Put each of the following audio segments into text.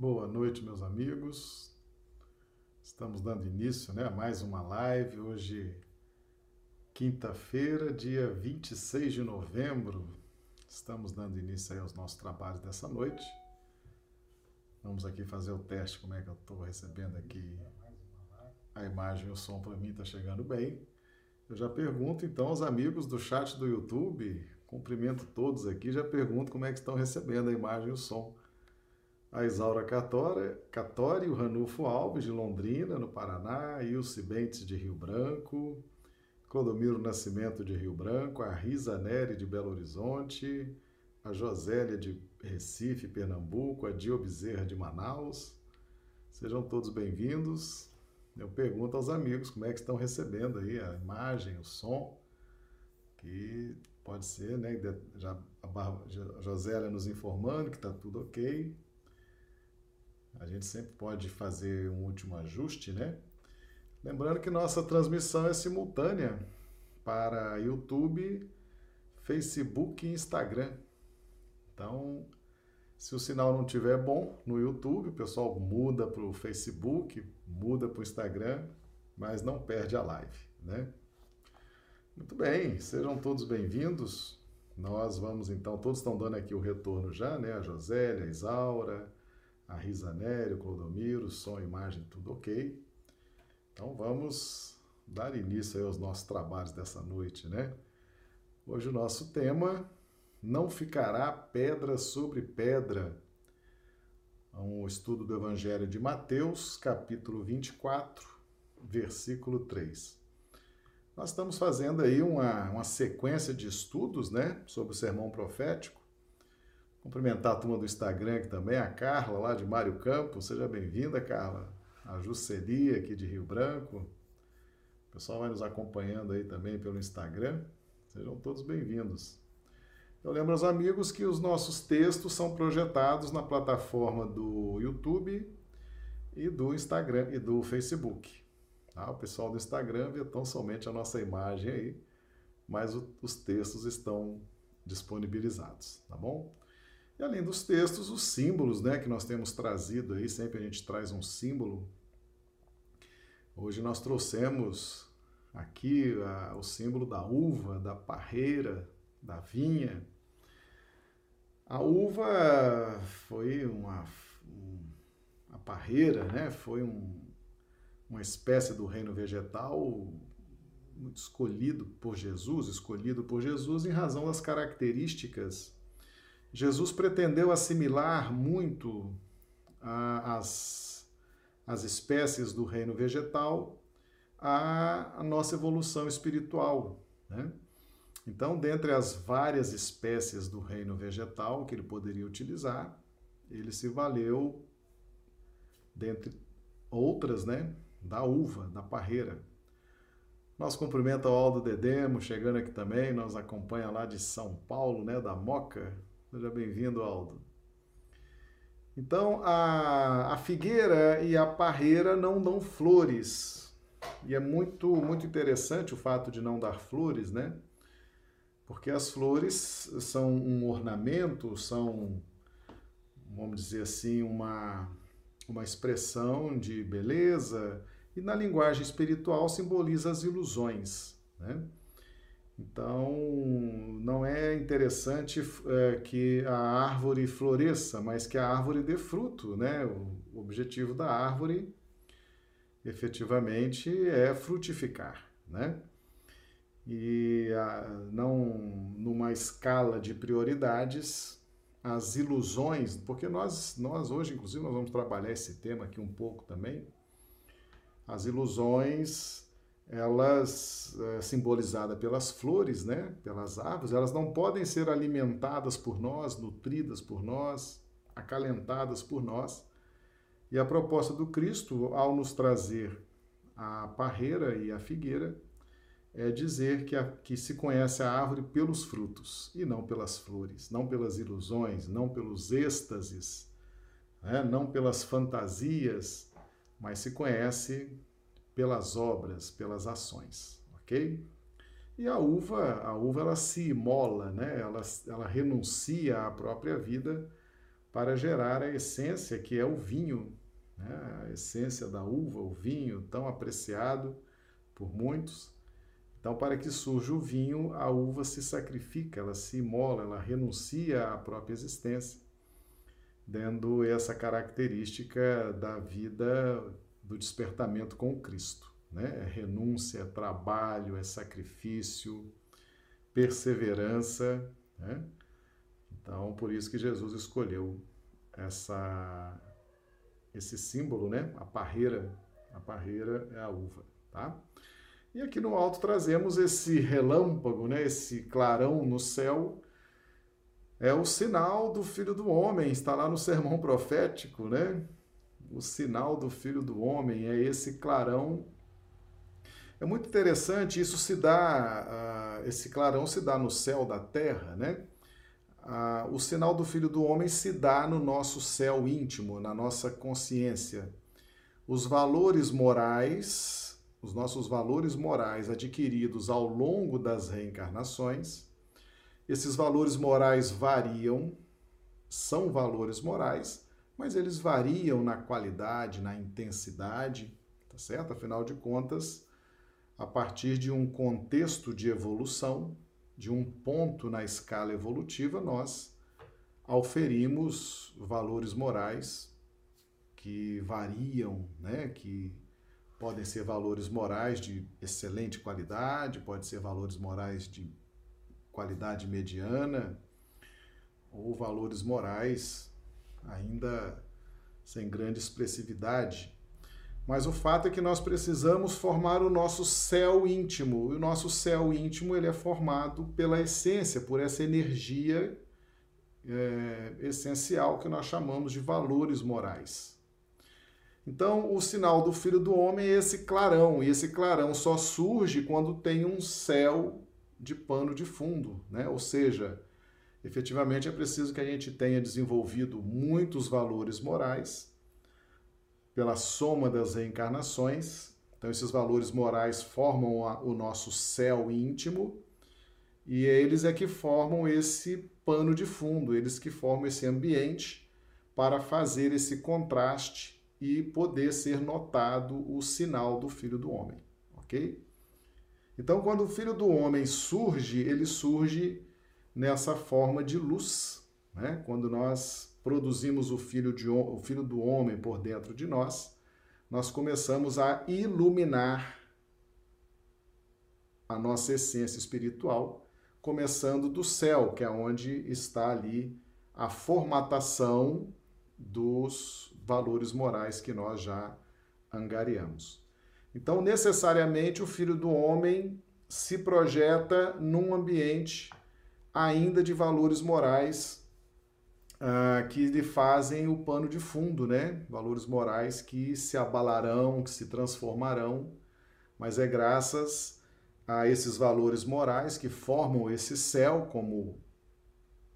Boa noite, meus amigos. Estamos dando início né, a mais uma live. Hoje, quinta-feira, dia 26 de novembro. Estamos dando início aos nossos trabalhos dessa noite. Vamos aqui fazer o teste, como é que eu estou recebendo aqui a imagem e o som para mim está chegando bem. Eu já pergunto então aos amigos do chat do YouTube, cumprimento todos aqui, já pergunto como é que estão recebendo a imagem e o som. A Isaura Catori, o Ranulfo Alves, de Londrina, no Paraná, Ilse Bentes, de Rio Branco, Clodomiro Nascimento, de Rio Branco, a Risa Neri, de Belo Horizonte, a Josélia, de Recife, Pernambuco, a Dio Bezerra, de Manaus. Sejam todos bem-vindos. Eu pergunto aos amigos como é que estão recebendo aí a imagem, o som, que pode ser, né? Já a Josélia nos informando que está tudo ok. A gente sempre pode fazer um último ajuste, né? Lembrando que nossa transmissão é simultânea para YouTube, Facebook e Instagram. Então, se o sinal não estiver bom no YouTube, o pessoal muda para o Facebook, muda para o Instagram, mas não perde a live, né? Muito bem, sejam todos bem-vindos. Nós vamos então, todos estão dando aqui o retorno já, né? A Josélia, a Isaura, a Risanério, Clodomiro, som, imagem, tudo ok. Então vamos dar início aos nossos trabalhos dessa noite, né? Hoje o nosso tema não ficará pedra sobre pedra. Um estudo do Evangelho de Mateus, capítulo 24, versículo 3. Nós estamos fazendo aí uma, uma sequência de estudos, né, sobre o sermão profético. Cumprimentar a turma do Instagram aqui também, a Carla, lá de Mário Campos. Seja bem-vinda, Carla. A Juscelia, aqui de Rio Branco. O pessoal vai nos acompanhando aí também pelo Instagram. Sejam todos bem-vindos. Eu lembro aos amigos que os nossos textos são projetados na plataforma do YouTube e do Instagram e do Facebook. Tá? O pessoal do Instagram vê tão somente a nossa imagem aí, mas o, os textos estão disponibilizados, tá bom? E além dos textos, os símbolos, né, que nós temos trazido aí, sempre a gente traz um símbolo. Hoje nós trouxemos aqui a, o símbolo da uva, da parreira, da vinha. A uva foi uma, uma parreira, né? foi um, uma espécie do reino vegetal muito escolhido por Jesus, escolhido por Jesus em razão das características. Jesus pretendeu assimilar muito as, as espécies do reino vegetal à, nossa evolução espiritual. Né? Então, dentre as várias espécies do reino vegetal que ele poderia utilizar, ele se valeu, dentre outras, né, da uva, da parreira. Nós cumprimenta o Aldo Dedemo, chegando aqui também, nos acompanha lá de São Paulo, né, da Moca. Seja bem-vindo, Aldo. Então, a, a figueira e a parreira não dão flores. E é muito, muito interessante o fato de não dar flores, né? porque as flores são um ornamento, são, vamos dizer assim, uma, uma expressão de beleza, e na linguagem espiritual simboliza as ilusões. Né? Então, não é interessante é, que a árvore floresça, mas que a árvore dê fruto. Né? O objetivo da árvore, efetivamente, é frutificar. Né? e a, não numa escala de prioridades as ilusões, porque nós nós hoje inclusive nós vamos trabalhar esse tema aqui um pouco também. As ilusões elas é, simbolizadas pelas flores, né, pelas árvores, elas não podem ser alimentadas por nós, nutridas por nós, acalentadas por nós. E a proposta do Cristo, ao nos trazer a parreira e a figueira, é dizer que, a, que se conhece a árvore pelos frutos e não pelas flores, não pelas ilusões, não pelos êxtases, né? não pelas fantasias, mas se conhece pelas obras, pelas ações, ok? E a uva, a uva ela se imola, né? ela, ela renuncia à própria vida para gerar a essência que é o vinho, né? a essência da uva, o vinho tão apreciado por muitos. Então, para que surja o vinho, a uva se sacrifica, ela se imola, ela renuncia à própria existência, dando essa característica da vida do despertamento com Cristo. Né? É renúncia, é trabalho, é sacrifício, perseverança. Né? Então, por isso que Jesus escolheu essa, esse símbolo, né? A parreira, a parreira é a uva, tá? E aqui no alto trazemos esse relâmpago, né? Esse clarão no céu, é o sinal do Filho do Homem, está lá no sermão profético, né? O sinal do Filho do Homem é esse clarão. É muito interessante, isso se dá, uh, esse clarão se dá no céu da terra, né? ah, o sinal do Filho do Homem se dá no nosso céu íntimo, na nossa consciência. Os valores morais, os nossos valores morais adquiridos ao longo das reencarnações, esses valores morais variam, são valores morais, mas eles variam na qualidade, na intensidade, tá certo? Afinal de contas, a partir de um contexto de evolução, de um ponto na escala evolutiva, nós auferimos valores morais que variam, né? que podem ser valores morais de excelente qualidade, pode ser valores morais de qualidade mediana, ou valores morais ainda sem grande expressividade, mas o fato é que nós precisamos formar o nosso céu íntimo. E o nosso céu íntimo ele é formado pela essência, por essa energia é, essencial que nós chamamos de valores morais. Então, o sinal do Filho do Homem é esse clarão, e esse clarão só surge quando tem um céu de pano de fundo, né? Ou seja, efetivamente é preciso que a gente tenha desenvolvido muitos valores morais pela soma das reencarnações. Então, esses valores morais formam a, o nosso céu íntimo e eles é que formam esse pano de fundo, eles que formam esse ambiente para fazer esse contraste e poder ser notado o sinal do Filho do Homem, ok? Então, quando o Filho do Homem surge, ele surge nessa forma de luz, né? Quando nós produzimos o filho, de, o filho do homem por dentro de nós, nós começamos a iluminar a nossa essência espiritual, começando do céu, que é onde está ali a formatação dos valores morais que nós já angariamos. Então, necessariamente, o filho do homem se projeta num ambiente ainda de valores morais uh, que lhe fazem o pano de fundo, né? Valores morais que se abalarão, que se transformarão, mas é graças a esses valores morais que formam esse céu como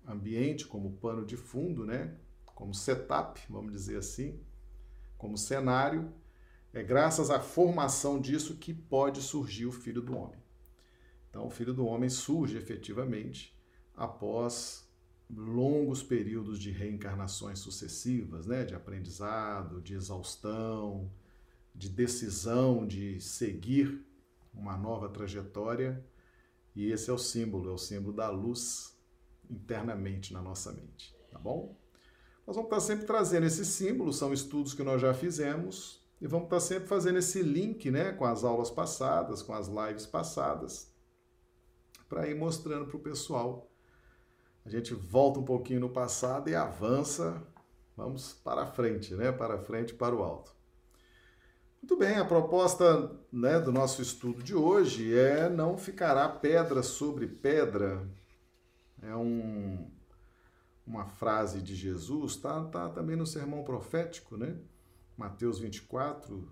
ambiente, como pano de fundo, né? Como setup, vamos dizer assim, como cenário. É graças à formação disso que pode surgir o Filho do Homem. Então, o Filho do Homem surge efetivamente após longos períodos de reencarnações sucessivas, né, de aprendizado, de exaustão, de decisão de seguir uma nova trajetória, e esse é o símbolo, é o símbolo da luz internamente na nossa mente, tá bom? Nós vamos estar sempre trazendo esse símbolo, são estudos que nós já fizemos, e vamos estar sempre fazendo esse link, né, com as aulas passadas, com as lives passadas, para ir mostrando para o pessoal a gente volta um pouquinho no passado e avança, vamos para frente, né? Para frente, para o alto. Muito bem, a proposta né, do nosso estudo de hoje é não ficará pedra sobre pedra. É um, uma frase de Jesus, tá, tá também no sermão profético, né? Mateus 24,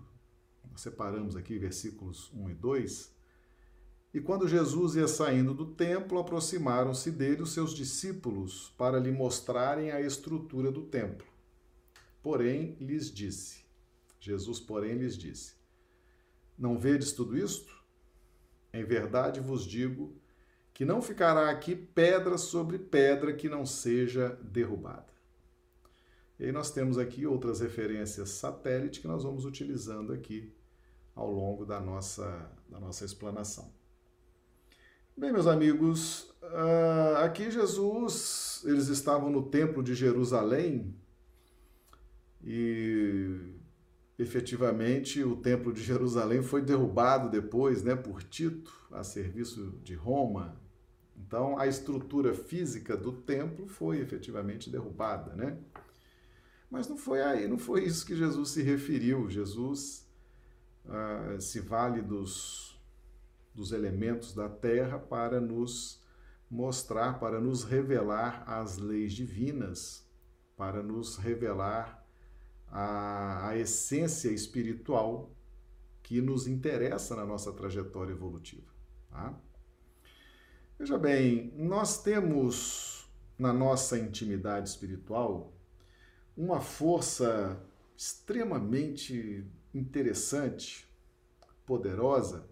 separamos aqui versículos 1 e 2. E quando Jesus ia saindo do templo, aproximaram-se dele os seus discípulos para lhe mostrarem a estrutura do templo. Porém, lhes disse: Jesus, porém, lhes disse: Não vedes tudo isto? Em verdade vos digo que não ficará aqui pedra sobre pedra que não seja derrubada. E aí nós temos aqui outras referências satélite que nós vamos utilizando aqui ao longo da nossa, da nossa explanação. Bem, meus amigos, ah, aqui Jesus, eles estavam no templo de Jerusalém e efetivamente o templo de Jerusalém foi derrubado depois, né, por Tito, a serviço de Roma. Então a estrutura física do templo foi efetivamente derrubada, né? Mas não foi aí, não foi isso que Jesus se referiu. Jesus ah, se vale dos, dos elementos da terra para nos mostrar, para nos revelar as leis divinas, para nos revelar a, a essência espiritual que nos interessa na nossa trajetória evolutiva. Tá? Veja bem, nós temos na nossa intimidade espiritual uma força extremamente interessante, poderosa,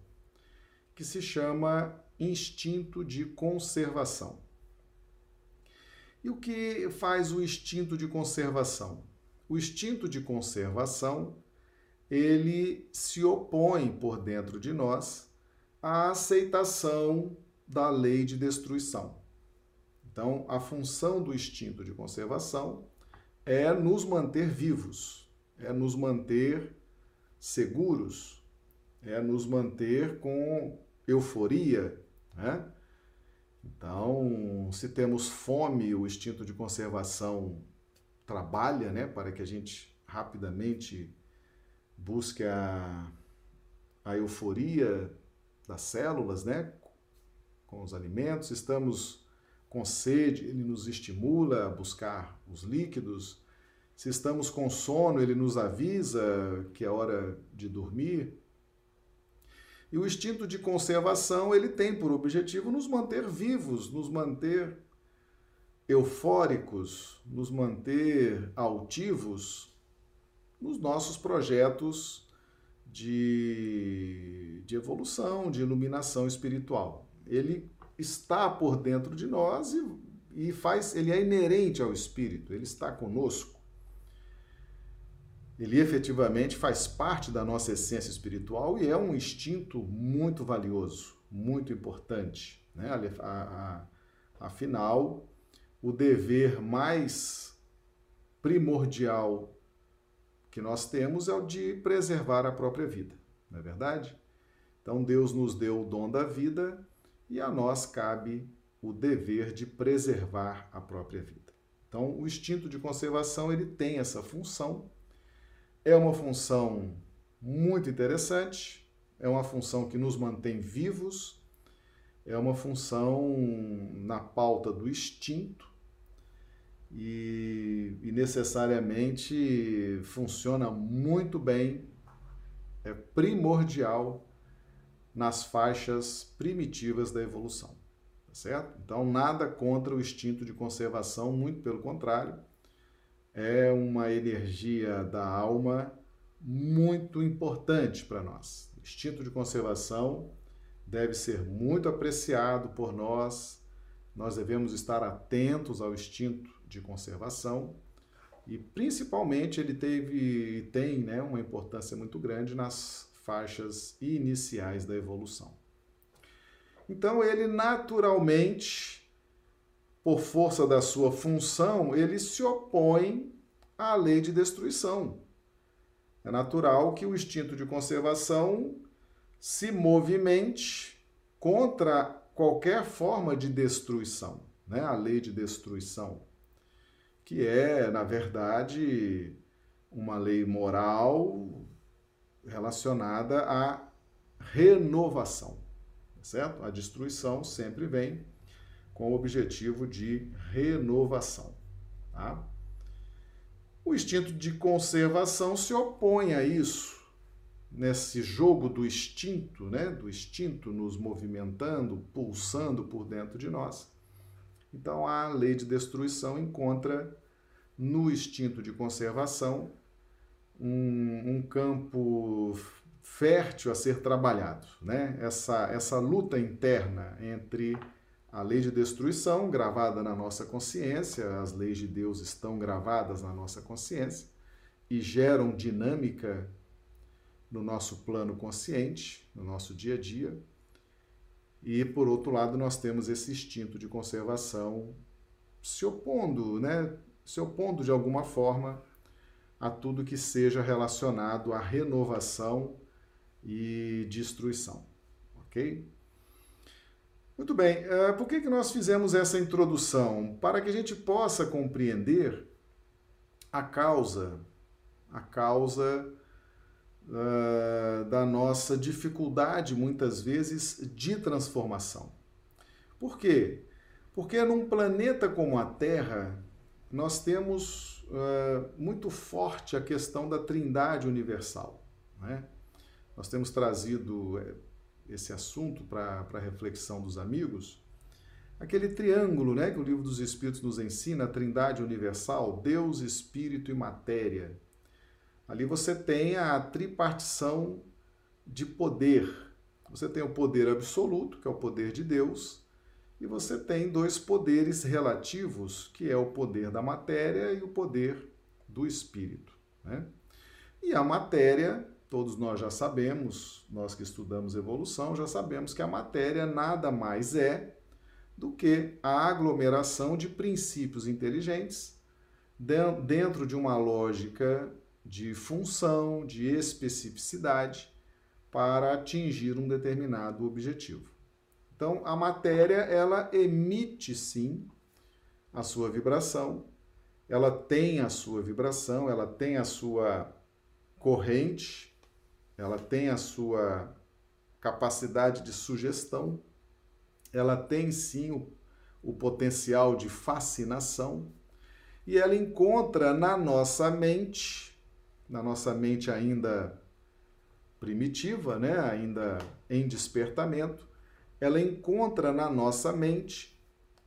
que se chama instinto de conservação. E o que faz o instinto de conservação? O instinto de conservação, ele se opõe por dentro de nós à aceitação da lei de destruição. Então, a função do instinto de conservação é nos manter vivos, é nos manter seguros, é nos manter com euforia. Né? Então, se temos fome, o instinto de conservação trabalha né, para que a gente rapidamente busque a, a euforia das células né, com os alimentos. Estamos com sede, ele nos estimula a buscar os líquidos. Se estamos com sono, ele nos avisa que é hora de dormir. E o instinto de conservação, ele tem por objetivo nos manter vivos, nos manter eufóricos, nos manter altivos nos nossos projetos de, de evolução, de iluminação espiritual. Ele está por dentro de nós e, e faz, ele é inerente ao espírito, ele está conosco. Ele efetivamente faz parte da nossa essência espiritual e é um instinto muito valioso, muito importante. Né? Afinal, o dever mais primordial que nós temos é o de preservar a própria vida, não é verdade? Então Deus nos deu o dom da vida e a nós cabe o dever de preservar a própria vida. Então, o instinto de conservação ele tem essa função. É uma função muito interessante, é uma função que nos mantém vivos, é uma função na pauta do instinto e, e necessariamente funciona muito bem, é primordial nas faixas primitivas da evolução, tá certo? Então, nada contra o instinto de conservação, muito pelo contrário, é uma energia da alma muito importante para nós. Instinto de conservação deve ser muito apreciado por nós, nós devemos estar atentos ao instinto de conservação e principalmente ele teve tem né, uma importância muito grande nas faixas iniciais da evolução. Então, ele naturalmente, por força da sua função, ele se opõe à lei de destruição. É natural que o instinto de conservação se movimente contra qualquer forma de destruição, né? a lei de destruição, que é, na verdade, uma lei moral relacionada à renovação, tá certo? A destruição sempre vem com o objetivo de renovação, tá? O instinto de conservação se opõe a isso, nesse jogo do instinto, né? Do instinto nos movimentando, pulsando por dentro de nós. Então a lei de destruição encontra no instinto de conservação um, um campo fértil a ser trabalhado, né? Essa, essa luta interna entre a lei de destruição gravada na nossa consciência, as leis de Deus estão gravadas na nossa consciência e geram dinâmica no nosso plano consciente, no nosso dia a dia. E por outro lado, nós temos esse instinto de conservação se opondo, né, se opondo de alguma forma a tudo que seja relacionado à renovação e destruição, ok? Muito bem, uh, por que, que nós fizemos essa introdução? Para que a gente possa compreender a causa, a causa uh, da nossa dificuldade, muitas vezes, de transformação. Por quê? Porque num planeta como a Terra, nós temos uh, muito forte a questão da trindade universal. Né? Nós temos trazido esse assunto para a reflexão dos amigos. Aquele triângulo né, que o livro dos Espíritos nos ensina, a trindade universal, Deus, Espírito e Matéria. Ali você tem a tripartição de poder. Você tem o poder absoluto, que é o poder de Deus, e você tem dois poderes relativos, que é o poder da matéria e o poder do espírito. Né? E a matéria, todos nós já sabemos, nós que estudamos evolução, já sabemos que a matéria nada mais é do que a aglomeração de princípios inteligentes dentro de uma lógica de função, de especificidade, para atingir um determinado objetivo. Então, a matéria, ela emite sim a sua vibração, ela tem a sua vibração, ela tem a sua corrente, ela tem a sua capacidade de sugestão, ela tem sim o, o potencial de fascinação e ela encontra na nossa mente, na nossa mente ainda primitiva, né, ainda em despertamento, ela encontra na nossa mente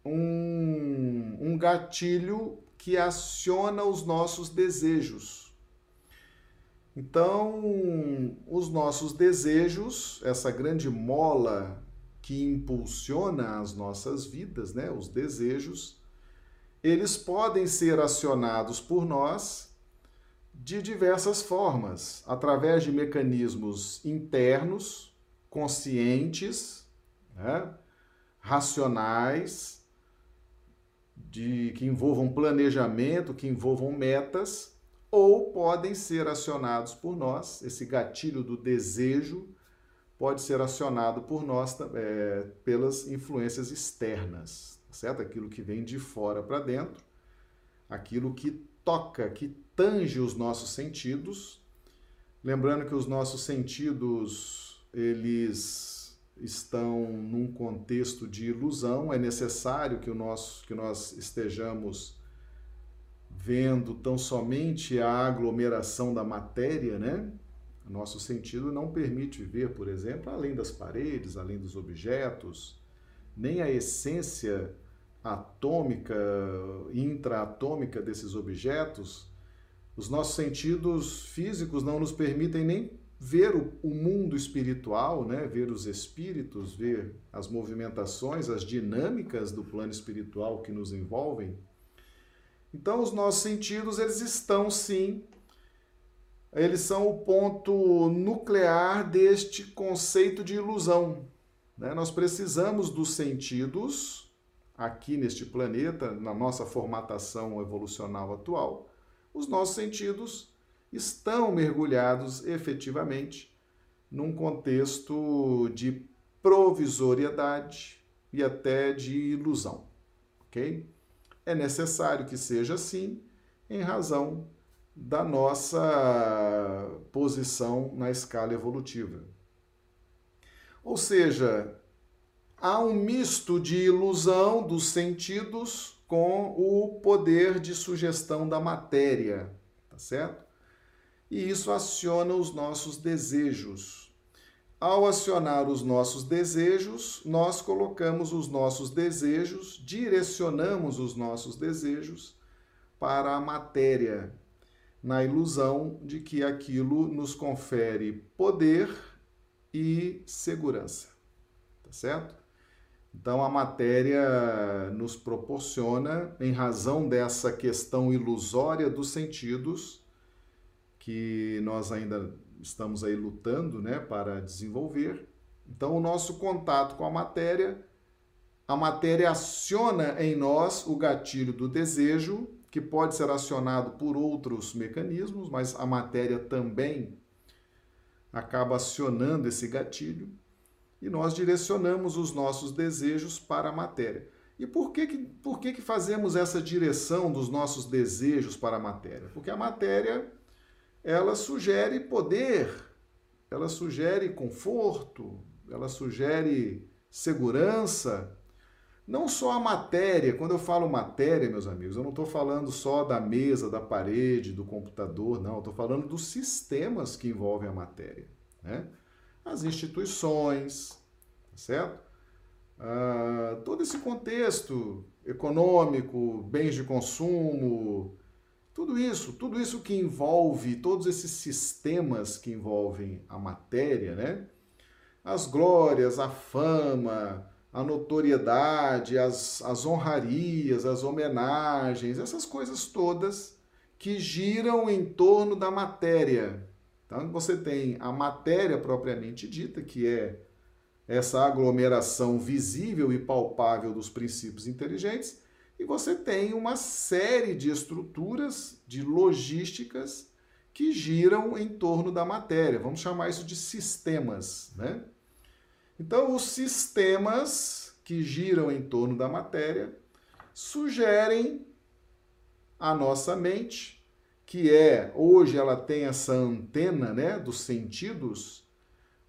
um, um gatilho que aciona os nossos desejos. Então, os nossos desejos, essa grande mola que impulsiona as nossas vidas, né, os desejos, eles podem ser acionados por nós de diversas formas, através de mecanismos internos, conscientes, né? racionais, de, que envolvam planejamento, que envolvam metas, ou podem ser acionados por nós, esse gatilho do desejo pode ser acionado por nós é, pelas influências externas, certo? Aquilo que vem de fora para dentro, aquilo que toca, que tange os nossos sentidos. Lembrando que os nossos sentidos, eles estão num contexto de ilusão, é necessário que, o nosso, que nós estejamos vendo tão somente a aglomeração da matéria, né? Nosso sentido não permite ver, por exemplo, além das paredes, além dos objetos, nem a essência atômica, intraatômica desses objetos. Os nossos sentidos físicos não nos permitem nem ver o, mundo espiritual, né? ver os espíritos, ver as movimentações, as dinâmicas do plano espiritual que nos envolvem. Então, os nossos sentidos, eles estão sim, eles são o ponto nuclear deste conceito de ilusão. Né? Nós precisamos dos sentidos aqui neste planeta, na nossa formatação evolucional atual, os nossos sentidos estão mergulhados efetivamente num contexto de provisoriedade e até de ilusão, ok? É necessário que seja assim em razão da nossa posição na escala evolutiva. Ou seja, há um misto de ilusão dos sentidos com o poder de sugestão da matéria, tá certo? e isso aciona os nossos desejos. Ao acionar os nossos desejos, nós colocamos os nossos desejos, direcionamos os nossos desejos para a matéria, na ilusão de que aquilo nos confere poder e segurança. Tá certo? Então a matéria nos proporciona, em razão dessa questão ilusória dos sentidos, que nós ainda estamos aí lutando né, para desenvolver. Então, o nosso contato com a matéria, a matéria aciona em nós o gatilho do desejo, que pode ser acionado por outros mecanismos, mas a matéria também acaba acionando esse gatilho e nós direcionamos os nossos desejos para a matéria. E por que, que, por que, que fazemos essa direção dos nossos desejos para a matéria? Porque a matéria ela sugere poder, ela sugere conforto, ela sugere segurança. Não só a matéria, quando eu falo matéria, meus amigos, eu não estou falando só da mesa, da parede, do computador, não, estou falando dos sistemas que envolvem a matéria. Né? As instituições, tá certo? Ah, todo esse contexto econômico, bens de consumo, tudo isso, tudo isso que envolve, todos esses sistemas que envolvem a matéria, né? As glórias, a fama, a notoriedade, as, as honrarias, as homenagens, essas coisas todas que giram em torno da matéria. Então você tem a matéria propriamente dita, que é essa aglomeração visível e palpável dos princípios inteligentes, e você tem uma série de estruturas, de logísticas que giram em torno da matéria. Vamos chamar isso de sistemas, né? Então, os sistemas que giram em torno da matéria sugerem a nossa mente, que é, hoje ela tem essa antena, né, dos sentidos,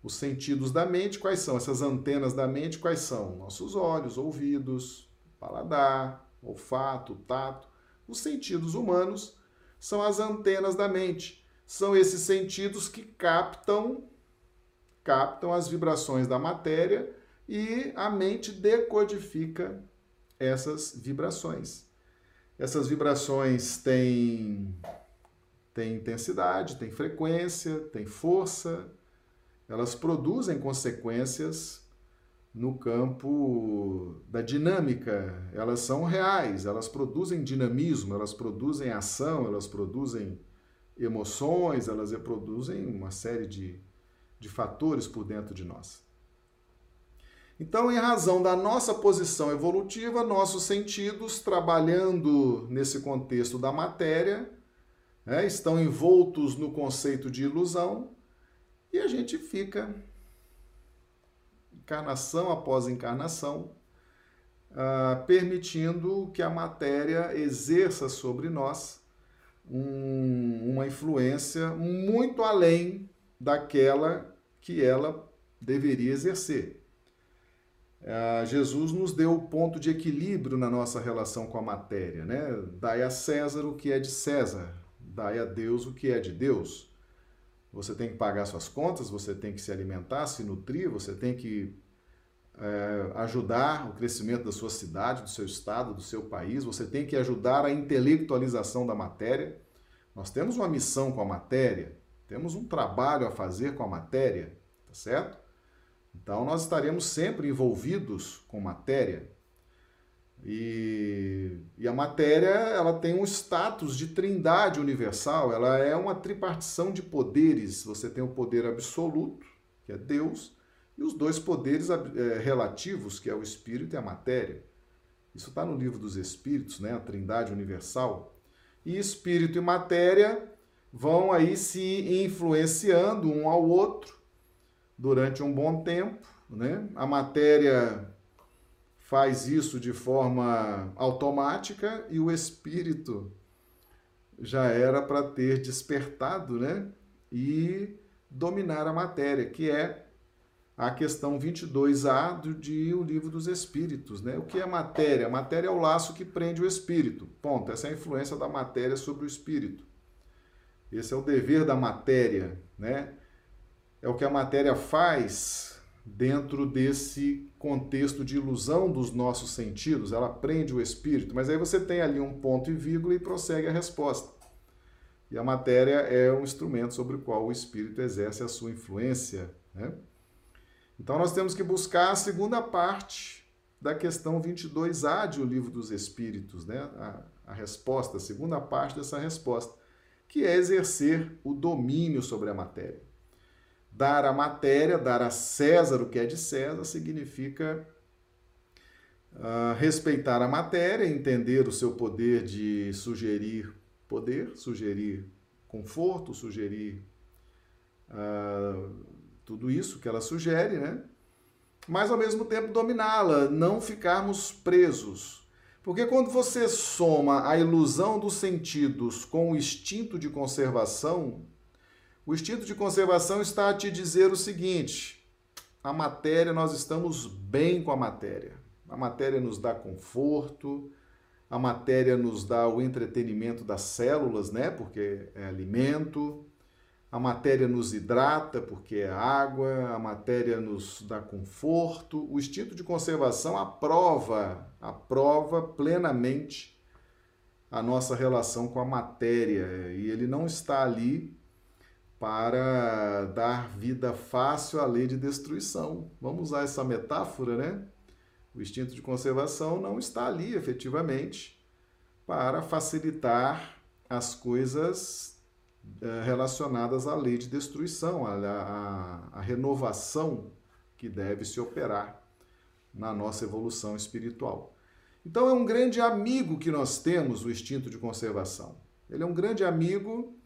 os sentidos da mente, quais são? Essas antenas da mente, quais são? Nossos olhos, ouvidos, paladar, olfato, tato. Os sentidos humanos são as antenas da mente. São esses sentidos que captam captam as vibrações da matéria e a mente decodifica essas vibrações. Essas vibrações têm, têm intensidade, têm frequência, têm força, elas produzem consequências no campo da dinâmica. Elas são reais, elas produzem dinamismo, elas produzem ação, elas produzem emoções, elas produzem uma série de, de fatores por dentro de nós. Então, em razão da nossa posição evolutiva, nossos sentidos, trabalhando nesse contexto da matéria, né, estão envoltos no conceito de ilusão e a gente fica encarnação após encarnação, uh, permitindo que a matéria exerça sobre nós um, uma influência muito além daquela que ela deveria exercer. Uh, Jesus nos deu o ponto de equilíbrio na nossa relação com a matéria, né? Dai a César o que é de César, dai a Deus o que é de Deus. Você tem que pagar suas contas, você tem que se alimentar, se nutrir, você tem que é, ajudar o crescimento da sua cidade, do seu estado, do seu país, você tem que ajudar a intelectualização da matéria. Nós temos uma missão com a matéria, temos um trabalho a fazer com a matéria, tá certo? Então nós estaremos sempre envolvidos com matéria. E, e, a matéria ela tem um status de trindade universal, ela é uma tripartição de poderes. Você tem o poder absoluto, que é Deus, e os dois poderes é, relativos, que é o espírito e a matéria. Isso está no livro dos Espíritos, né? a trindade universal. E espírito e matéria vão aí se influenciando um ao outro durante um bom tempo. Né? A matéria faz isso de forma automática e o espírito já era para ter despertado, né? E dominar a matéria, que é a questão 22A do, de O Livro dos Espíritos, né? O que é matéria? A matéria é o laço que prende o espírito. Ponto. Essa é a influência da matéria sobre o espírito. Esse é o dever da matéria, né? É o que a matéria faz dentro desse contexto de ilusão dos nossos sentidos, ela prende o espírito, mas aí você tem ali um ponto e vírgula e prossegue a resposta. E a matéria é um instrumento sobre o qual o espírito exerce a sua influência. Né? Então nós temos que buscar a segunda parte da questão 22A de O Livro dos Espíritos, né? A, a resposta, a segunda parte dessa resposta, que é exercer o domínio sobre a matéria. Dar a matéria, dar a César o que é de César, significa uh, respeitar a matéria, entender o seu poder de sugerir poder, sugerir conforto, sugerir uh, tudo isso que ela sugere, né? Mas ao mesmo tempo dominá-la, não ficarmos presos. Porque quando você soma a ilusão dos sentidos com o instinto de conservação, o instinto de conservação está a te dizer o seguinte: a matéria, nós estamos bem com a matéria. A matéria nos dá conforto, a matéria nos dá o entretenimento das células, né? Porque é alimento. A matéria nos hidrata, porque é água, a matéria nos dá conforto. O instinto de conservação aprova, aprova plenamente a nossa relação com a matéria. E ele não está ali para dar vida fácil à lei de destruição. Vamos usar essa metáfora, né? O instinto de conservação não está ali efetivamente para facilitar as coisas é, relacionadas à lei de destruição, à, renovação que deve se operar na nossa evolução espiritual. Então é um grande amigo que nós temos, o instinto de conservação. Ele é um grande amigo,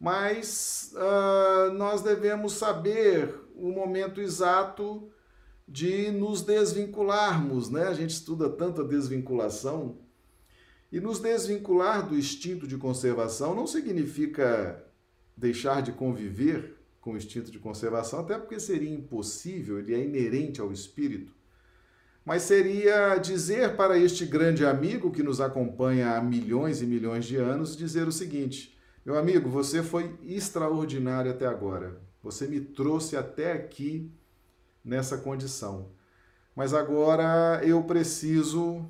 mas uh, nós devemos saber o momento exato de nos desvincularmos, né? A gente estuda tanto a desvinculação e nos desvincular do instinto de conservação não significa deixar de conviver com o instinto de conservação, até porque seria impossível, ele é inerente ao espírito. Mas seria dizer para este grande amigo que nos acompanha há milhões e milhões de anos, dizer o seguinte: meu amigo, você foi extraordinário até agora. Você me trouxe até aqui nessa condição. Mas agora eu preciso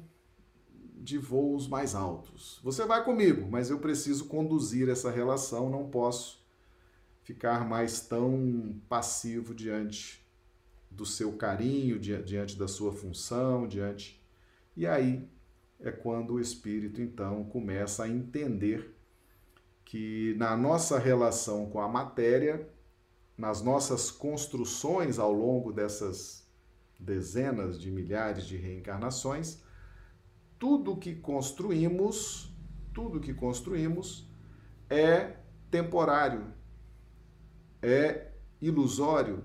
de voos mais altos. Você vai comigo, mas eu preciso conduzir essa relação, não posso ficar mais tão passivo diante do seu carinho, diante da sua função, diante. E aí é quando o espírito então começa a entender que na nossa relação com a matéria, nas nossas construções ao longo dessas dezenas de milhares de reencarnações, tudo que construímos, tudo que construímos é temporário, é ilusório.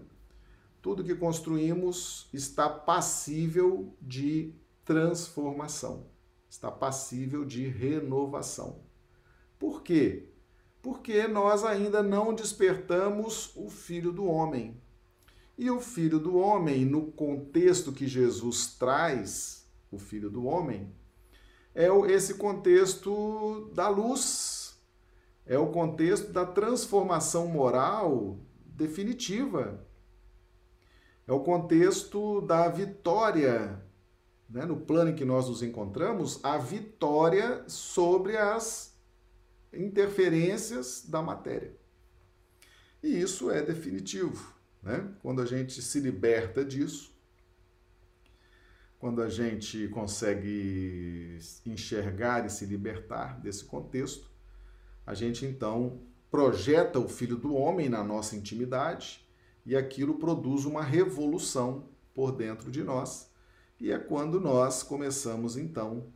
Tudo que construímos está passível de transformação, está passível de renovação. Por quê? Porque nós ainda não despertamos o Filho do Homem. E o Filho do Homem, no contexto que Jesus traz, o Filho do Homem, é esse contexto da luz, é o contexto da transformação moral definitiva, é o contexto da vitória, né? no plano em que nós nos encontramos, a vitória sobre as interferências da matéria. E isso é definitivo. Né? Quando a gente se liberta disso, quando a gente consegue enxergar e se libertar desse contexto, a gente então projeta o Filho do Homem na nossa intimidade e aquilo produz uma revolução por dentro de nós. E é quando nós começamos então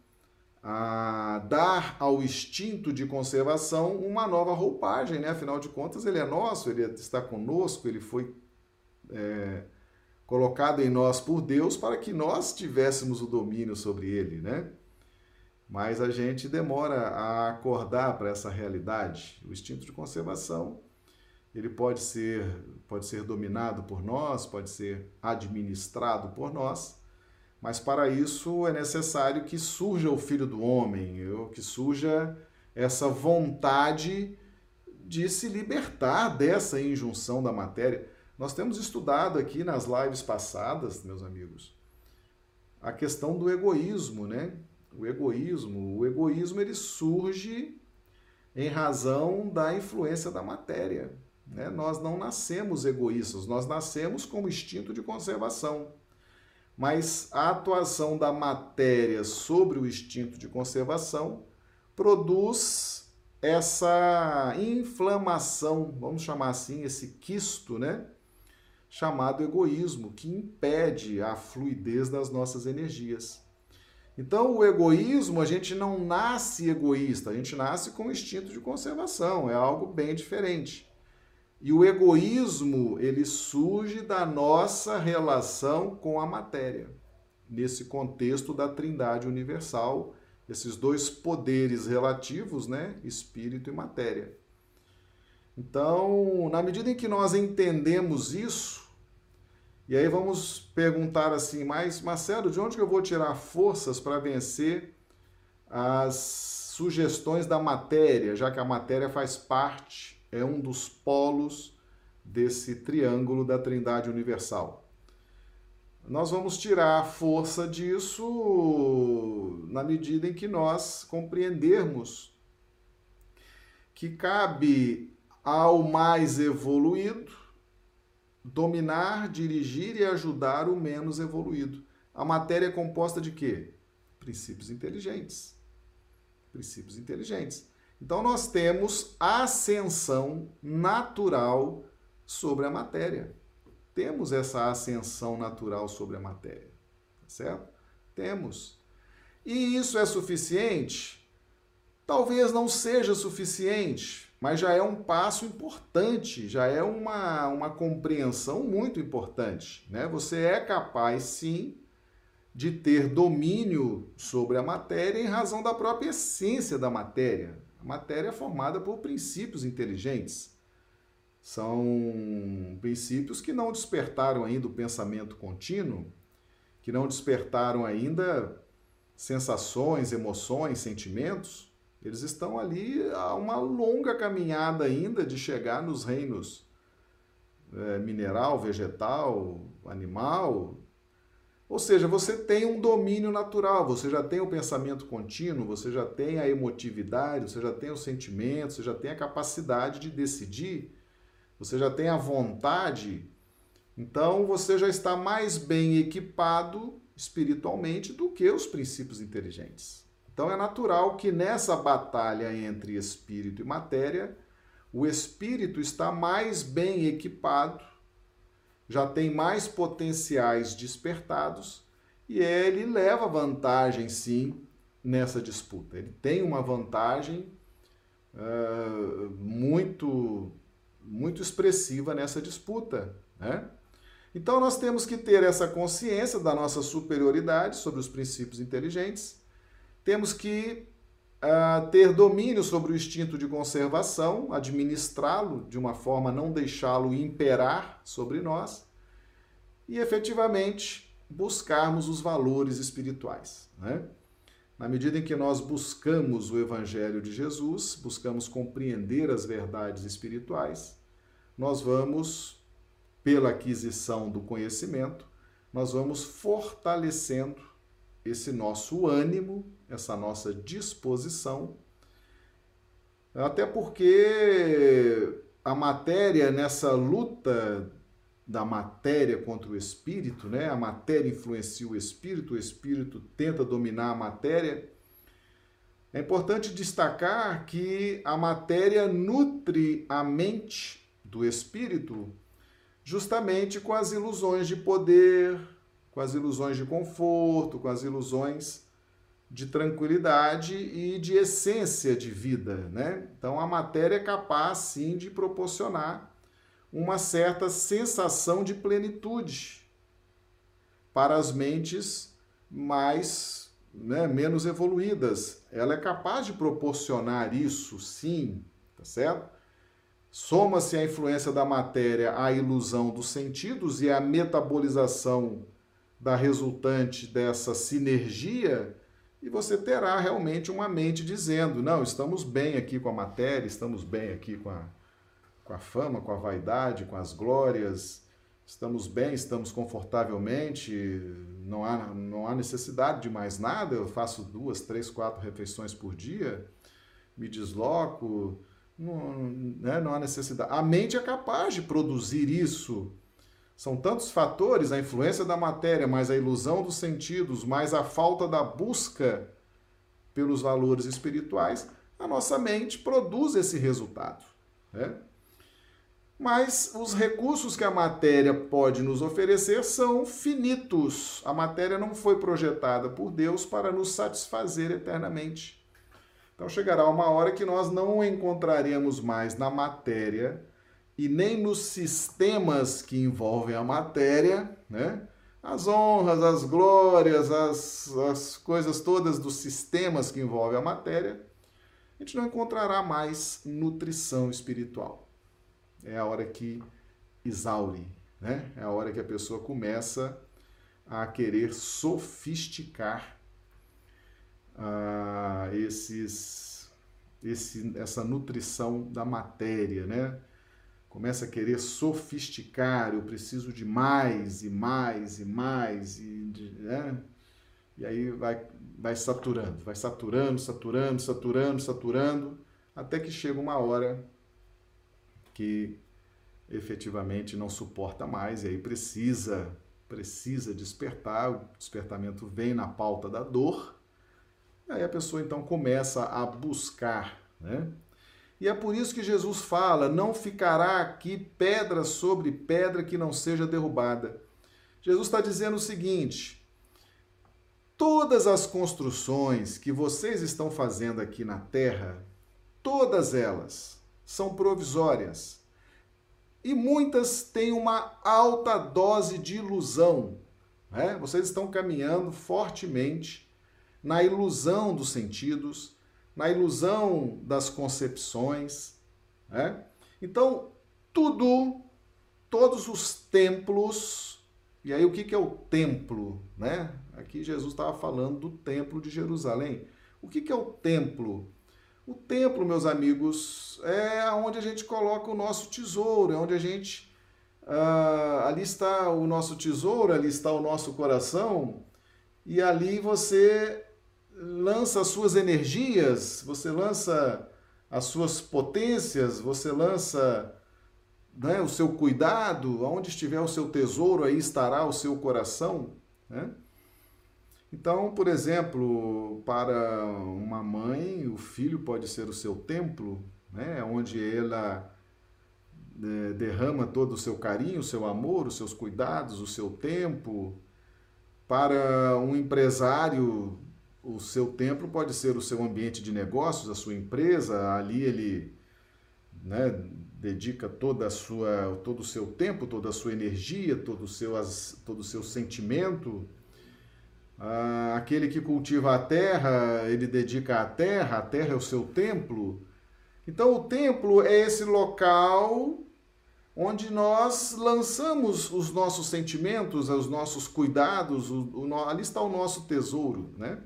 a dar ao instinto de conservação uma nova roupagem, né? Afinal de contas, ele é nosso, ele está conosco, ele foi é, colocado em nós por Deus para que nós tivéssemos o domínio sobre ele, né? Mas a gente demora a acordar para essa realidade. O instinto de conservação, ele pode ser pode ser dominado por nós, pode ser administrado por nós, mas para isso é necessário que surja o filho do homem, que surja essa vontade de se libertar dessa injunção da matéria. Nós temos estudado aqui nas lives passadas, meus amigos, a questão do egoísmo, né? O egoísmo, o egoísmo ele surge em razão da influência da matéria. Né? Nós não nascemos egoístas, nós nascemos com o instinto de conservação. Mas a atuação da matéria sobre o instinto de conservação produz essa inflamação, vamos chamar assim, esse quisto, né? Chamado egoísmo, que impede a fluidez das nossas energias. Então, o egoísmo, a gente não nasce egoísta, a gente nasce com instinto de conservação, é algo bem diferente. E o egoísmo, ele surge da nossa relação com a matéria, nesse contexto da Trindade universal, esses dois poderes relativos, né, espírito e matéria. Então, na medida em que nós entendemos isso, e aí vamos perguntar assim, mas Marcelo, de onde que eu vou tirar forças para vencer as sugestões da matéria, já que a matéria faz parte, é um dos polos desse triângulo da Trindade Universal. Nós vamos tirar a força disso na medida em que nós compreendermos que cabe ao mais evoluído dominar, dirigir e ajudar o menos evoluído. A matéria é composta de quê? Princípios inteligentes. Princípios inteligentes. Então nós temos ascensão natural sobre a matéria. Temos essa ascensão natural sobre a matéria, tá certo? Temos. E isso é suficiente? Talvez não seja suficiente, mas já é um passo importante, já é uma, uma compreensão muito importante. Né? Você é capaz, sim, de ter domínio sobre a matéria em razão da própria essência da matéria. A matéria é formada por princípios inteligentes. São princípios que não despertaram ainda o pensamento contínuo, que não despertaram ainda sensações, emoções, sentimentos, eles estão ali a uma longa caminhada ainda de chegar nos reinos é, mineral, vegetal, animal. Ou seja, você tem um domínio natural, você já tem o pensamento contínuo, você já tem a emotividade, você já tem os sentimentos, você já tem a capacidade de decidir, você já tem a vontade. Então você já está mais bem equipado espiritualmente do que os princípios inteligentes. Então é natural que nessa batalha entre espírito e matéria, o espírito está mais bem equipado, já tem mais potenciais despertados e ele leva vantagem sim nessa disputa. Ele tem uma vantagem uh, muito, muito expressiva nessa disputa. Né? Então nós temos que ter essa consciência da nossa superioridade sobre os princípios inteligentes temos que ter domínio sobre o instinto de conservação, administrá-lo de uma forma a não deixá-lo imperar sobre nós e efetivamente buscarmos os valores espirituais. Né? Na medida em que nós buscamos o Evangelho de Jesus, buscamos compreender as verdades espirituais, nós vamos, pela aquisição do conhecimento, nós vamos fortalecendo esse nosso ânimo essa nossa disposição, até porque a matéria, nessa luta da matéria contra o espírito, né? A matéria influencia o espírito, o espírito tenta dominar a matéria. É importante destacar que a matéria nutre a mente do espírito justamente com as ilusões de poder, com as ilusões de conforto, com as ilusões de tranquilidade e de essência de vida, né? Então a matéria é capaz sim de proporcionar uma certa sensação de plenitude para as mentes mais, né, menos evoluídas. Ela é capaz de proporcionar isso, sim, tá certo? Soma-se a influência da matéria à ilusão dos sentidos e à metabolização da resultante dessa sinergia e você terá realmente uma mente dizendo: não, estamos bem aqui com a matéria, estamos bem aqui com a, com a fama, com a vaidade, com as glórias, estamos bem, estamos confortavelmente, não há, não há necessidade de mais nada. Eu faço duas, três, quatro refeições por dia, me desloco, não, né, não há necessidade. A mente é capaz de produzir isso. São tantos fatores, a influência da matéria, mais a ilusão dos sentidos, mais a falta da busca pelos valores espirituais, a nossa mente produz esse resultado. Né? Mas os recursos que a matéria pode nos oferecer são finitos. A matéria não foi projetada por Deus para nos satisfazer eternamente. Então chegará uma hora que nós não encontraremos mais na matéria e nem nos sistemas que envolvem a matéria, né? As honras, as glórias, as, as coisas todas dos sistemas que envolvem a matéria, a gente não encontrará mais nutrição espiritual. É a hora que exaure, né? É a hora que a pessoa começa a querer sofisticar ah, esses, esse, essa nutrição da matéria, né? Começa a querer sofisticar, eu preciso de mais e mais e mais, e, né? e aí vai, vai saturando, vai saturando, saturando, saturando, saturando, até que chega uma hora que efetivamente não suporta mais e aí precisa precisa despertar, o despertamento vem na pauta da dor, aí a pessoa então começa a buscar, né? E é por isso que Jesus fala: não ficará aqui pedra sobre pedra que não seja derrubada. Jesus está dizendo o seguinte: todas as construções que vocês estão fazendo aqui na terra, todas elas são provisórias. E muitas têm uma alta dose de ilusão. Né? Vocês estão caminhando fortemente na ilusão dos sentidos, na ilusão das concepções. Né? Então, tudo, todos os templos, e aí o que, que é o templo? Né? Aqui Jesus estava falando do templo de Jerusalém. O que, que é o templo? O templo, meus amigos, é onde a gente coloca o nosso tesouro, é onde a gente. Uh, ali está o nosso tesouro, ali está o nosso coração, e ali você lança as suas energias, você lança as suas potências, você lança né, o seu cuidado, aonde estiver o seu tesouro, aí estará o seu coração. Né? Então, por exemplo, para uma mãe, o filho pode ser o seu templo, né, onde ela né, derrama todo o seu carinho, o seu amor, os seus cuidados, o seu tempo. Para um empresário, o seu templo pode ser o seu ambiente de negócios, a sua empresa, ali ele né, dedica toda a sua, todo o seu tempo, toda a sua energia, todo o seu, todo o seu sentimento. Ah, aquele que cultiva a terra, ele dedica à terra, a terra é o seu templo. Então, o templo é esse local onde nós lançamos os nossos sentimentos, os nossos cuidados, o, o, ali está o nosso tesouro, né?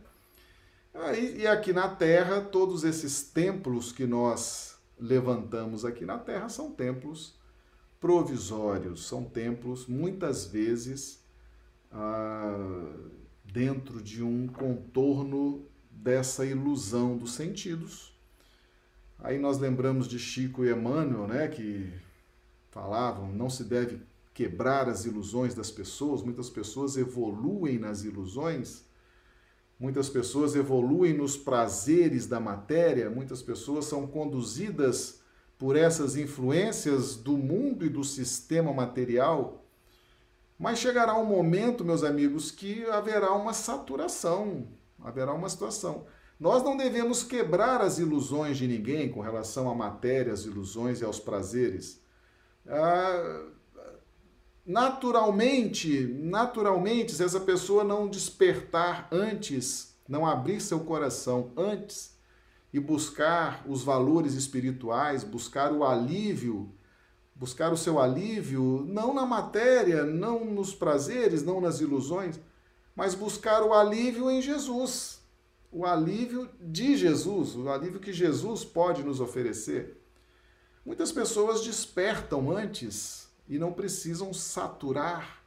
Aí, e aqui na Terra, todos esses templos que nós levantamos aqui na Terra são templos provisórios, são templos muitas vezes ah, dentro de um contorno dessa ilusão dos sentidos. Aí nós lembramos de Chico e Emmanuel, né, que falavam não se deve quebrar as ilusões das pessoas, muitas pessoas evoluem nas ilusões Muitas pessoas evoluem nos prazeres da matéria, muitas pessoas são conduzidas por essas influências do mundo e do sistema material. Mas chegará um momento, meus amigos, que haverá uma saturação, haverá uma situação. Nós não devemos quebrar as ilusões de ninguém com relação à matéria, às ilusões e aos prazeres. Ah, naturalmente, naturalmente, se essa pessoa não despertar antes, não abrir seu coração antes e buscar os valores espirituais, buscar o alívio, buscar o seu alívio, não na matéria, não nos prazeres, não nas ilusões, mas buscar o alívio em Jesus. O alívio de Jesus, o alívio que Jesus pode nos oferecer. Muitas pessoas despertam antes e não precisam saturar,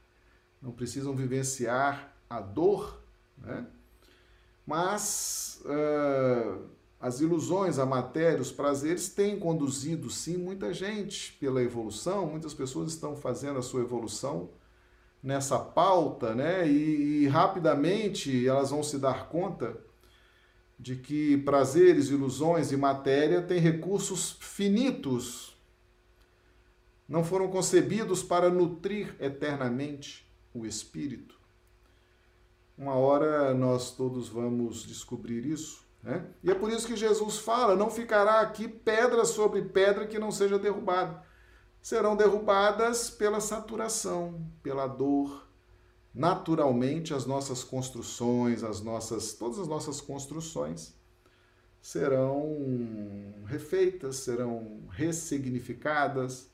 não precisam vivenciar a dor, né? mas uh, as ilusões, a matéria, os prazeres têm conduzido, sim, muita gente pela evolução, muitas pessoas estão fazendo a sua evolução nessa pauta, né? E, e rapidamente elas vão se dar conta de que prazeres, ilusões e matéria têm recursos finitos, não foram concebidos para nutrir eternamente o espírito. Uma hora nós todos vamos descobrir isso né? E é por isso que Jesus fala: não ficará aqui pedra sobre pedra que não seja derrubada. Serão derrubadas pela saturação, pela dor. Naturalmente, as nossas construções, as nossas, todas as nossas construções serão refeitas, serão ressignificadas,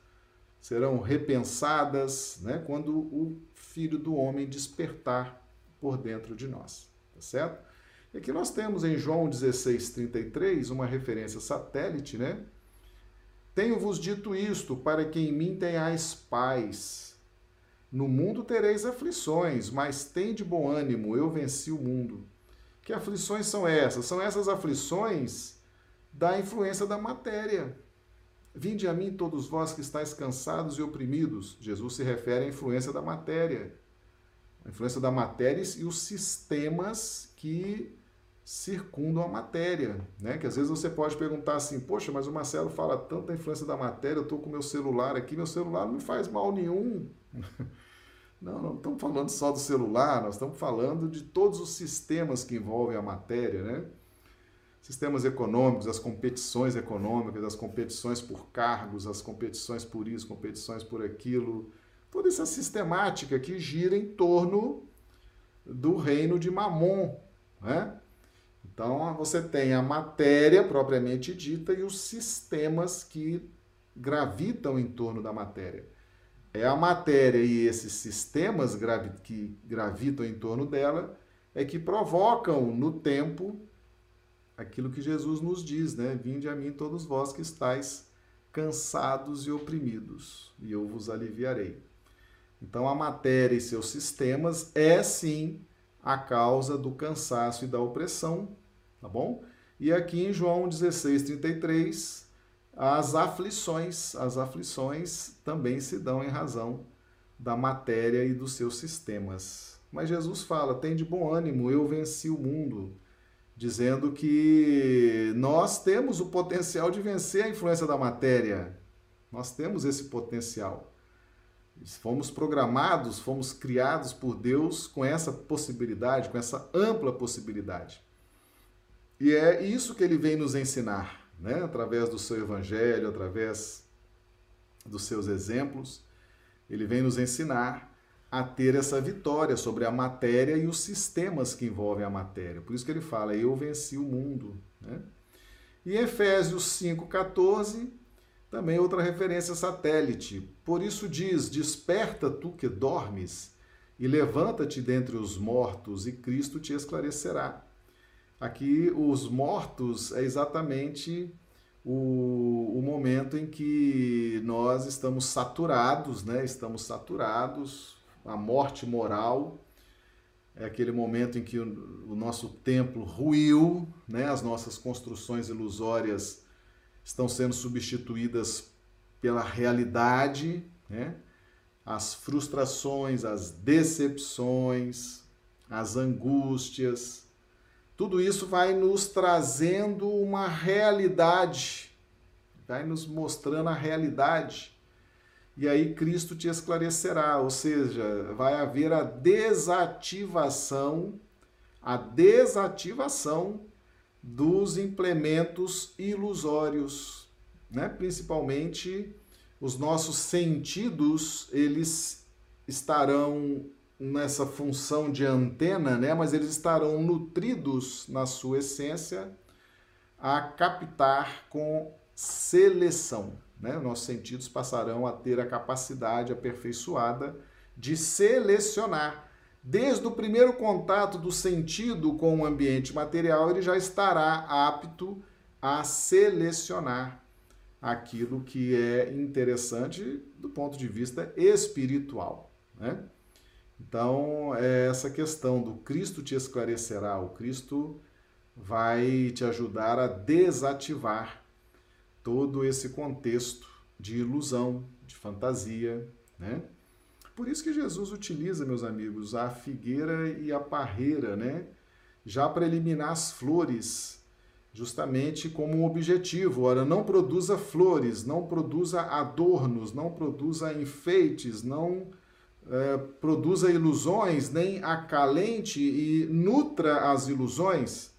serão repensadas, né? Quando o Filho do Homem despertar por dentro de nós, tá certo? E aqui nós temos em João 16,33 uma referência satélite, né? Tenho-vos dito isto, para que em mim tenhais paz. No mundo tereis aflições, mas tem de bom ânimo, eu venci o mundo. Que aflições são essas? São essas aflições da influência da matéria. Vinde a mim todos vós que estáis cansados e oprimidos. Jesus se refere à influência da matéria. A influência da matéria e os sistemas que circundam a matéria, né? Que às vezes você pode perguntar assim, poxa, mas o Marcelo fala tanto da influência da matéria, eu estou com meu celular aqui, meu celular não me faz mal nenhum. Não, não estamos falando só do celular, nós estamos falando de todos os sistemas que envolvem a matéria, né? Sistemas econômicos, as competições econômicas, as competições por cargos, as competições por isso, competições por aquilo, toda essa sistemática que gira em torno do reino de Mamon, né? Então, você tem a matéria propriamente dita e os sistemas que gravitam em torno da matéria. É a matéria e esses sistemas que gravitam em torno dela é que provocam no tempo aquilo que Jesus nos diz, né? Vinde a mim todos vós que estáis cansados e oprimidos, e eu vos aliviarei. Então a matéria e seus sistemas é sim a causa do cansaço e da opressão, tá bom? E aqui em João 16, 33, as aflições, as aflições também se dão em razão da matéria e dos seus sistemas. Mas Jesus fala: tem de bom ânimo, eu venci o mundo, dizendo que nós temos o potencial de vencer a influência da matéria. Nós temos esse potencial. Fomos programados, fomos criados por Deus com essa possibilidade, com essa ampla possibilidade. E é isso que ele vem nos ensinar, né? através do seu evangelho, através dos seus exemplos. Ele vem nos ensinar a ter essa vitória sobre a matéria e os sistemas que envolvem a matéria. Por isso que ele fala: Eu venci o mundo. Né? E Efésios 5,14, também outra referência satélite. Por isso diz: Desperta tu que dormes, e levanta-te dentre os mortos, e Cristo te esclarecerá. Aqui, os mortos é exatamente o, o momento em que nós estamos saturados, né? Estamos saturados, a morte moral é aquele momento em que o, nosso templo ruiu, né? As nossas construções ilusórias estão sendo substituídas pela realidade, né? As frustrações, as decepções, as angústias, tudo isso vai nos trazendo uma realidade, vai nos mostrando a realidade. E aí Cristo te esclarecerá, ou seja, vai haver a desativação, a desativação dos implementos ilusórios, né? Principalmente os nossos sentidos, eles estarão nessa função de antena, né? mas eles estarão nutridos na sua essência a captar com seleção. Né? Nossos sentidos passarão a ter a capacidade aperfeiçoada de selecionar. Desde o primeiro contato do sentido com o ambiente material, ele já estará apto a selecionar aquilo que é interessante do ponto de vista espiritual. Né? Então, é essa questão do Cristo te esclarecerá, o Cristo vai te ajudar a desativar todo esse contexto de ilusão, de fantasia, né? Por isso que Jesus utiliza, meus amigos, a figueira e a parreira, né? Já para eliminar as flores, justamente como um objetivo. Ora, não produza flores, não produza adornos, não produza enfeites, não é, produza ilusões, nem acalente e nutra as ilusões.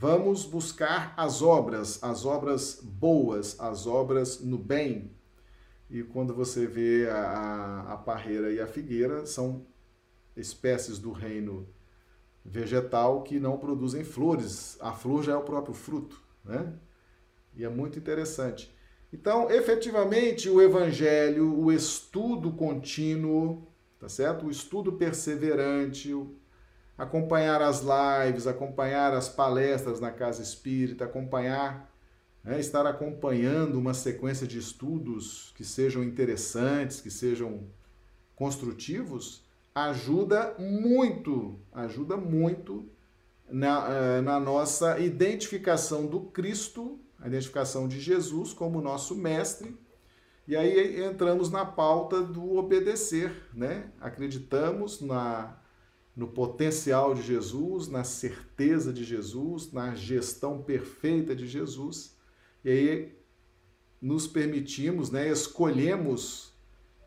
Vamos buscar as obras, as obras boas, as obras no bem. E quando você vê a, a, parreira e a figueira, são espécies do reino vegetal que não produzem flores. A flor já é o próprio fruto, né? E é muito interessante. Então, efetivamente, o evangelho, o estudo contínuo, tá certo? O estudo perseverante, acompanhar as lives, acompanhar as palestras na casa espírita, acompanhar, né, estar acompanhando uma sequência de estudos que sejam interessantes, que sejam construtivos, ajuda muito, ajuda muito na, eh, na nossa identificação do Cristo, a identificação de Jesus como nosso mestre e aí entramos na pauta do obedecer, né? Acreditamos na no potencial de Jesus, na certeza de Jesus, na gestão perfeita de Jesus. E aí nos permitimos, né, escolhemos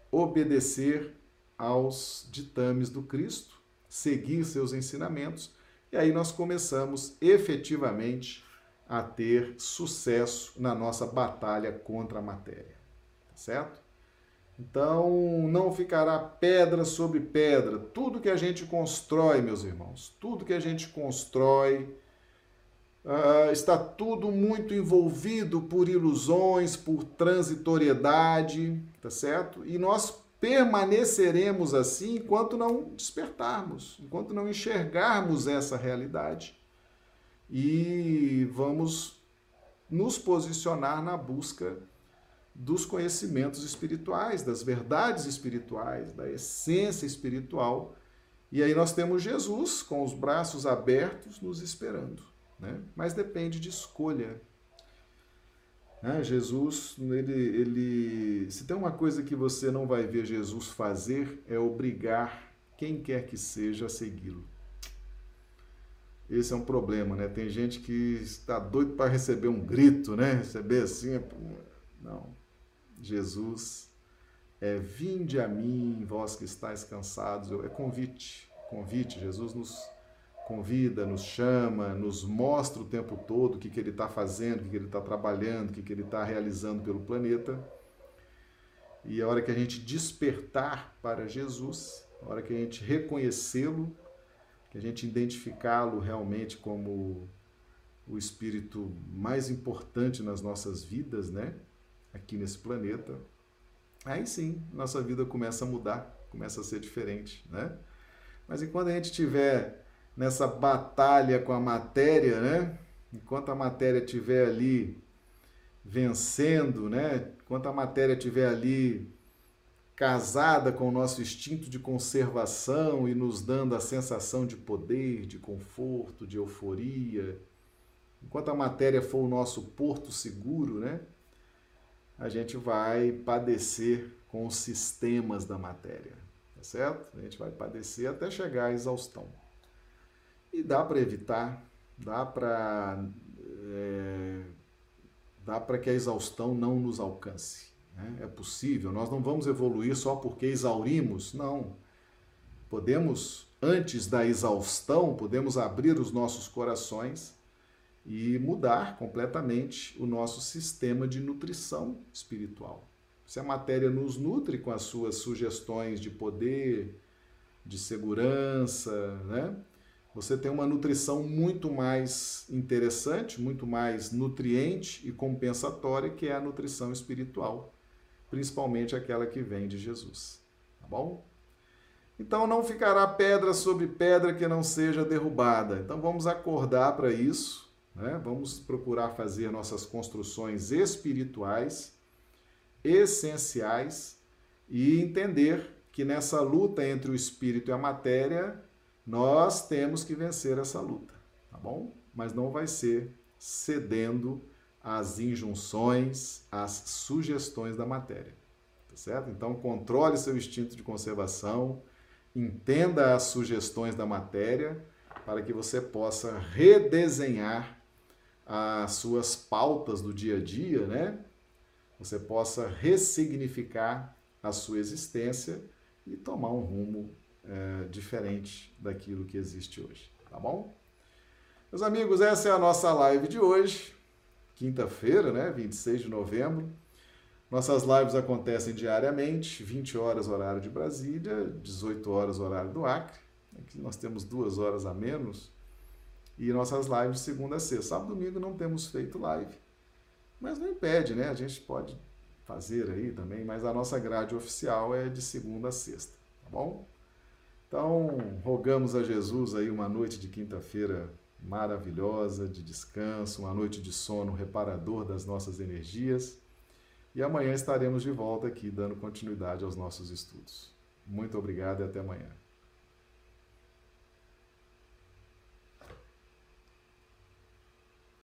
obedecer aos ditames do Cristo, seguir seus ensinamentos, e aí nós começamos efetivamente a ter sucesso na nossa batalha contra a matéria certo? Então, não ficará pedra sobre pedra. Tudo que a gente constrói, meus irmãos, tudo que a gente constrói, uh, está tudo muito envolvido por ilusões, por transitoriedade, tá certo? E nós permaneceremos assim enquanto não despertarmos, enquanto não enxergarmos essa realidade. E vamos nos posicionar na busca dos conhecimentos espirituais, das verdades espirituais, da essência espiritual. E aí nós temos Jesus com os braços abertos nos esperando. Né? Mas depende de escolha. Né? Jesus, ele, ele. Se tem uma coisa que você não vai ver Jesus fazer, é obrigar quem quer que seja a segui-lo. Esse é um problema, né? Tem gente que está doido para receber um grito, né? Receber assim. É, não. Jesus, é, vinde a mim, vós que estáis cansados, é convite, convite, Jesus nos convida, nos chama, nos mostra o tempo todo o que, que ele está fazendo, o que, que ele está trabalhando, o que, que ele está realizando pelo planeta. E a hora que a gente despertar para Jesus, a hora que a gente reconhecê-lo, que a gente identificá-lo realmente como o espírito mais importante nas nossas vidas, né? Aqui nesse planeta, aí sim nossa vida começa a mudar, começa a ser diferente, né? Mas enquanto a gente estiver nessa batalha com a matéria, né? Enquanto a matéria estiver ali vencendo, né? Enquanto a matéria estiver ali casada com o nosso instinto de conservação e nos dando a sensação de poder, de conforto, de euforia, enquanto a matéria for o nosso porto seguro, né? A gente vai padecer com os sistemas da matéria, tá certo? A gente vai padecer até chegar à exaustão. E dá para evitar, dá para é, dá para que a exaustão não nos alcance. Né? É possível. Nós não vamos evoluir só porque exaurimos, não. Podemos, antes da exaustão, podemos abrir os nossos corações e mudar completamente o nosso sistema de nutrição espiritual. Se a matéria nos nutre com as suas sugestões de poder, de segurança, né? Você tem uma nutrição muito mais interessante, muito mais nutriente e compensatória, que é a nutrição espiritual, principalmente aquela que vem de Jesus. Tá bom? Então não ficará pedra sobre pedra que não seja derrubada. Então vamos acordar para isso né? Vamos procurar fazer nossas construções espirituais essenciais e entender que nessa luta entre o espírito e a matéria, nós temos que vencer essa luta, tá bom? mas não vai ser cedendo às injunções, às sugestões da matéria. Tá certo? Então, controle seu instinto de conservação, entenda as sugestões da matéria para que você possa redesenhar as suas pautas do dia a dia, né? Você possa ressignificar a sua existência e tomar um rumo é, diferente daquilo que existe hoje, tá bom? Meus amigos, essa é a nossa live de hoje, quinta-feira, né? 26 de novembro. Nossas lives acontecem diariamente, 20 horas horário de Brasília, 18 horas horário do Acre. Aqui nós temos duas horas a menos. E nossas lives segunda a sexta. Sábado e domingo não temos feito live. Mas não impede, né? A gente pode fazer aí também, mas a nossa grade oficial é de segunda a sexta, tá bom? Então, rogamos a Jesus aí uma noite de quinta-feira maravilhosa, de descanso, uma noite de sono reparador das nossas energias. E amanhã estaremos de volta aqui dando continuidade aos nossos estudos. Muito obrigado e até amanhã.